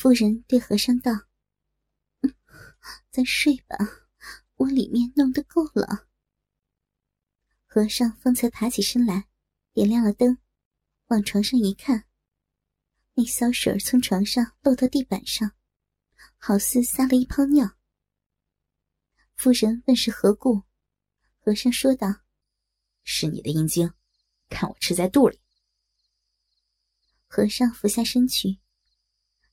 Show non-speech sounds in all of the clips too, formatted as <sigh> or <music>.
夫人对和尚道：“咱睡吧，我里面弄得够了。”和尚方才爬起身来，点亮了灯，往床上一看，那骚水从床上漏到地板上，好似撒了一泡尿。夫人问是何故，和尚说道：“是你的阴茎，看我吃在肚里。”和尚俯下身去，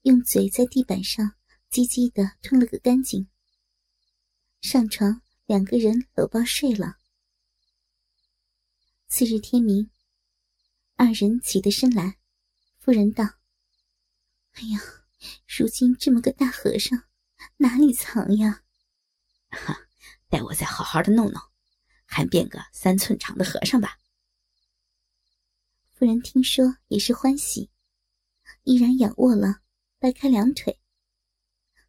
用嘴在地板上唧唧的吞了个干净。上床，两个人搂抱睡了。次日天明，二人起得身来，夫人道：“哎呀，如今这么个大和尚，哪里藏呀？哈，待我再好好的弄弄，还变个三寸长的和尚吧。”夫人听说也是欢喜，依然仰卧了，掰开两腿。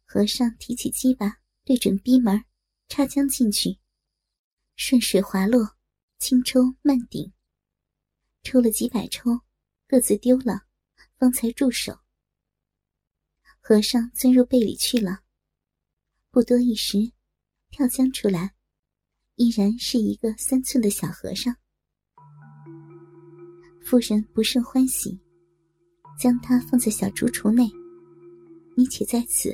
和尚提起鸡巴，对准逼门，插将进去，顺水滑落，轻抽慢顶，抽了几百抽，各自丢了，方才住手。和尚钻入被里去了，不多一时，跳江出来，依然是一个三寸的小和尚。夫人不甚欢喜，将他放在小竹橱内。你且在此，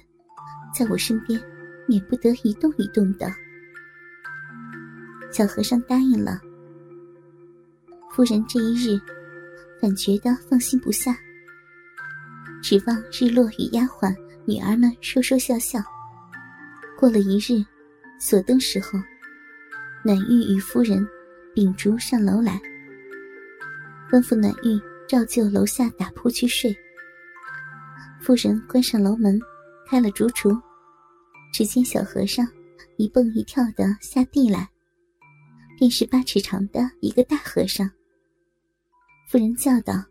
在我身边，免不得一动一动的。小和尚答应了。夫人这一日，反觉得放心不下，指望日落与丫鬟、女儿们说说笑笑。过了一日，锁灯时候，暖玉与夫人秉烛上楼来。吩咐暖玉照旧楼下打铺去睡。妇人关上楼门，开了竹橱，只见小和尚一蹦一跳的下地来，便是八尺长的一个大和尚。妇人叫道：“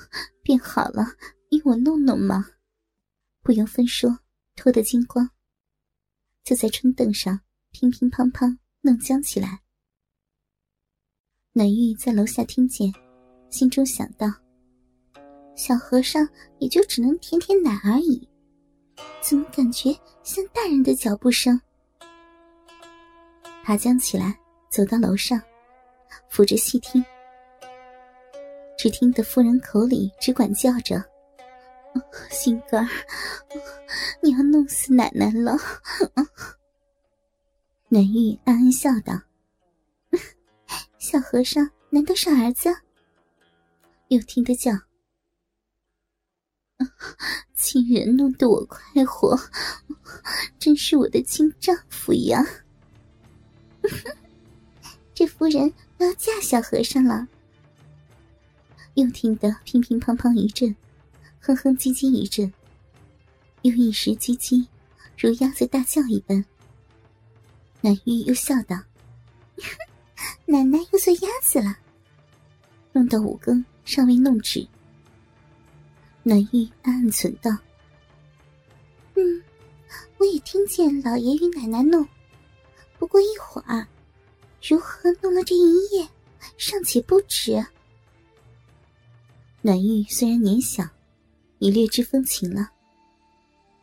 <laughs> 变好了，与我弄弄嘛！”不由分说，脱得精光，就在春凳上乒乒乓乓弄僵起来。暖玉在楼下听见，心中想到：小和尚也就只能舔舔奶而已，怎么感觉像大人的脚步声？爬将起来，走到楼上，扶着细听，只听得夫人口里只管叫着：“ <laughs> 心肝儿，<laughs> 你要弄死奶奶了！” <laughs> 暖玉暗暗笑道。小和尚难道是儿子？又听得叫，亲人弄得我快活，真是我的亲丈夫呀！<laughs> 这夫人要嫁小和尚了。又听得乒乒乓乓一阵，哼哼唧唧一阵，又一时唧唧，如鸭子大叫一般。南玉又笑道。<laughs> 奶奶又做鸭子了。弄到五更，尚未弄止。暖玉暗暗存道：“嗯，我也听见老爷与奶奶弄，不过一会儿，如何弄了这一夜，尚且不止。”暖玉虽然年小，已略知风情了，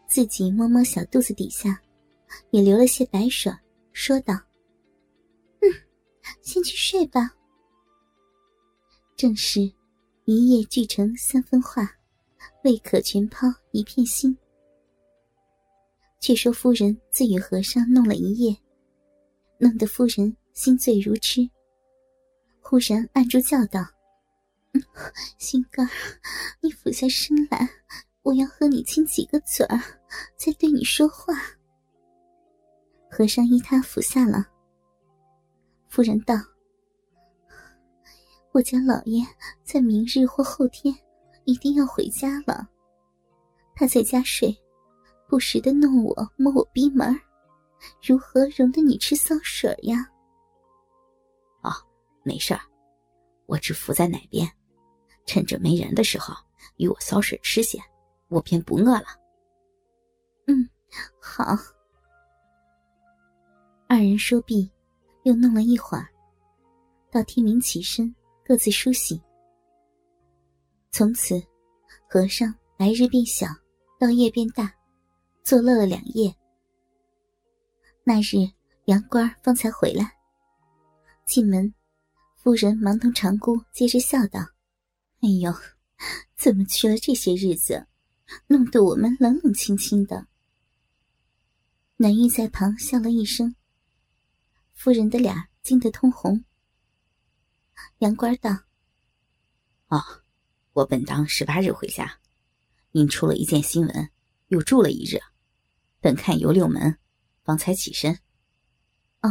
自己摸摸小肚子底下，也流了些白水，说道。嗯先去睡吧。正是，一夜聚成三分话，未可全抛一片心。却说夫人自与和尚弄了一夜，弄得夫人心醉如痴。忽然按住叫道：“心肝儿，你俯下身来，我要和你亲几个嘴儿，再对你说话。”和尚依他俯下了。夫人道：“我家老爷在明日或后天一定要回家了，他在家睡，不时的弄我摸我逼门如何容得你吃骚水呀？”“哦，没事儿，我只伏在哪边，趁着没人的时候与我骚水吃些，我便不饿了。”“嗯，好。”二人说毕。又弄了一会儿，到天明起身，各自梳洗。从此，和尚白日变小，到夜变大，作乐了两夜。那日杨官方才回来，进门，夫人忙同长姑接着笑道：“哎呦，怎么去了这些日子，弄得我们冷冷清清的。”南玉在旁笑了一声，夫人的脸惊得通红。杨官道：“哦，我本当十八日回家，因出了一件新闻，又住了一日，等看游六门，方才起身。”“哦，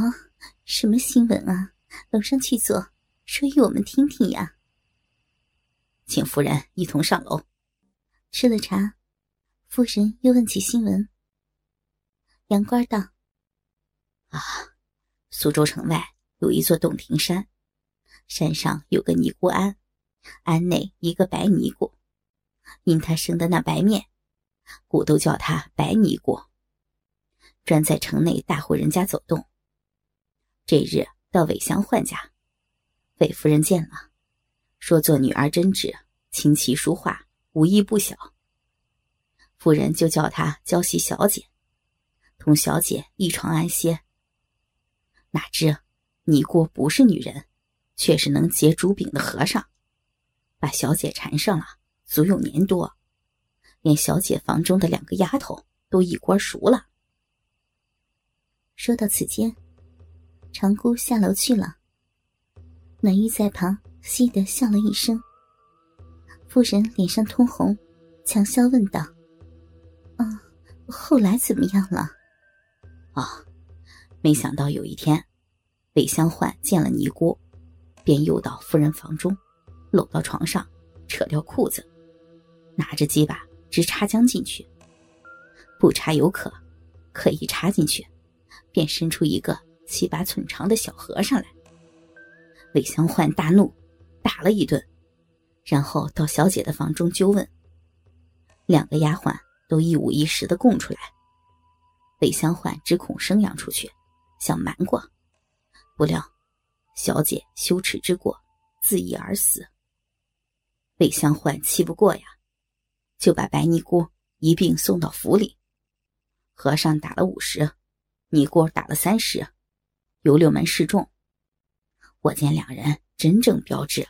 什么新闻啊？楼上去坐，说与我们听听呀。”“请夫人一同上楼。”吃了茶，夫人又问起新闻。杨官道：“啊，苏州城外有一座洞庭山，山上有个尼姑庵，庵内一个白尼姑，因她生的那白面，故都叫她白尼姑。专在城内大户人家走动。这日到韦香焕家，韦夫人见了，说做女儿针纸、琴棋书画，武艺不小。夫人就叫她教习小姐。”同小姐一床安歇。哪知尼姑不是女人，却是能结竹饼的和尚，把小姐缠上了，足有年多，连小姐房中的两个丫头都一锅熟了。说到此间，长姑下楼去了。暖玉在旁嘻的笑了一声。夫人脸上通红，强笑问道：“啊，后来怎么样了？”啊！没想到有一天，韦香焕见了尼姑，便诱到夫人房中，搂到床上，扯掉裤子，拿着鸡巴直插将进去。不插有可，可一插进去，便伸出一个七八寸长的小和尚来。韦香焕大怒，打了一顿，然后到小姐的房中纠问。两个丫鬟都一五一十的供出来。韦香焕只恐生养出去，想瞒过，不料小姐羞耻之过，自缢而死。韦香焕气不过呀，就把白尼姑一并送到府里。和尚打了五十，尼姑打了三十，由六门示众。我见两人真正标致，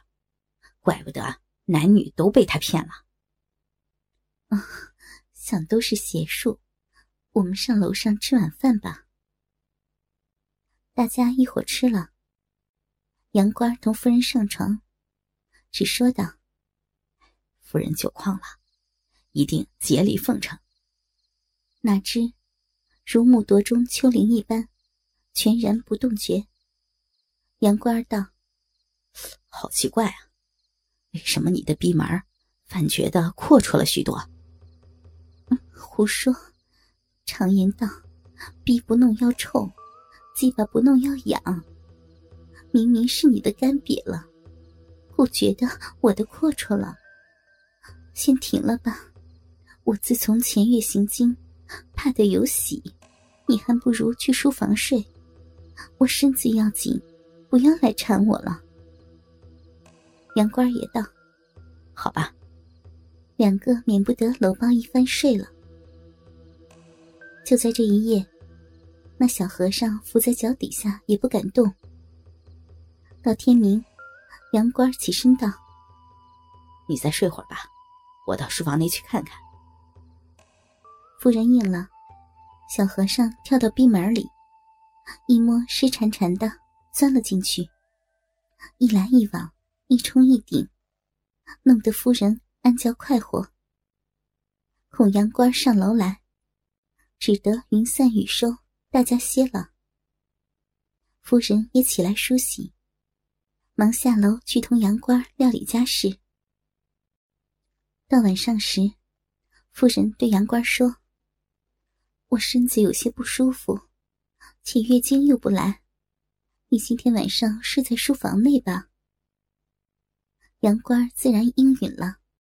怪不得男女都被他骗了。啊，想都是邪术。我们上楼上吃晚饭吧。大家一伙吃了。杨官同夫人上床，只说道：“夫人酒旷了，一定竭力奉承。”哪知如木夺中秋铃一般，全然不动觉。杨官儿道：“好奇怪啊，为什么你的逼门反觉得阔绰了许多？”胡说。常言道：“逼不弄要臭，鸡巴不弄要痒。”明明是你的干瘪了，我觉得我的阔绰了。先停了吧，我自从前月行经，怕得有喜，你还不如去书房睡。我身子要紧，不要来缠我了。杨官也道：“好吧。”两个免不得搂抱一番睡了。就在这一夜，那小和尚伏在脚底下也不敢动。到天明，杨官起身道：“你再睡会儿吧，我到书房内去看看。”夫人应了，小和尚跳到逼门里，一摸湿潺潺的，钻了进去。一来一往，一冲一顶，弄得夫人暗叫快活。恐杨官上楼来。只得云散雨收，大家歇了。夫人也起来梳洗，忙下楼去同杨官料理家事。到晚上时，夫人对杨官说：“我身子有些不舒服，且月经又不来，你今天晚上睡在书房内吧。”杨官自然应允了。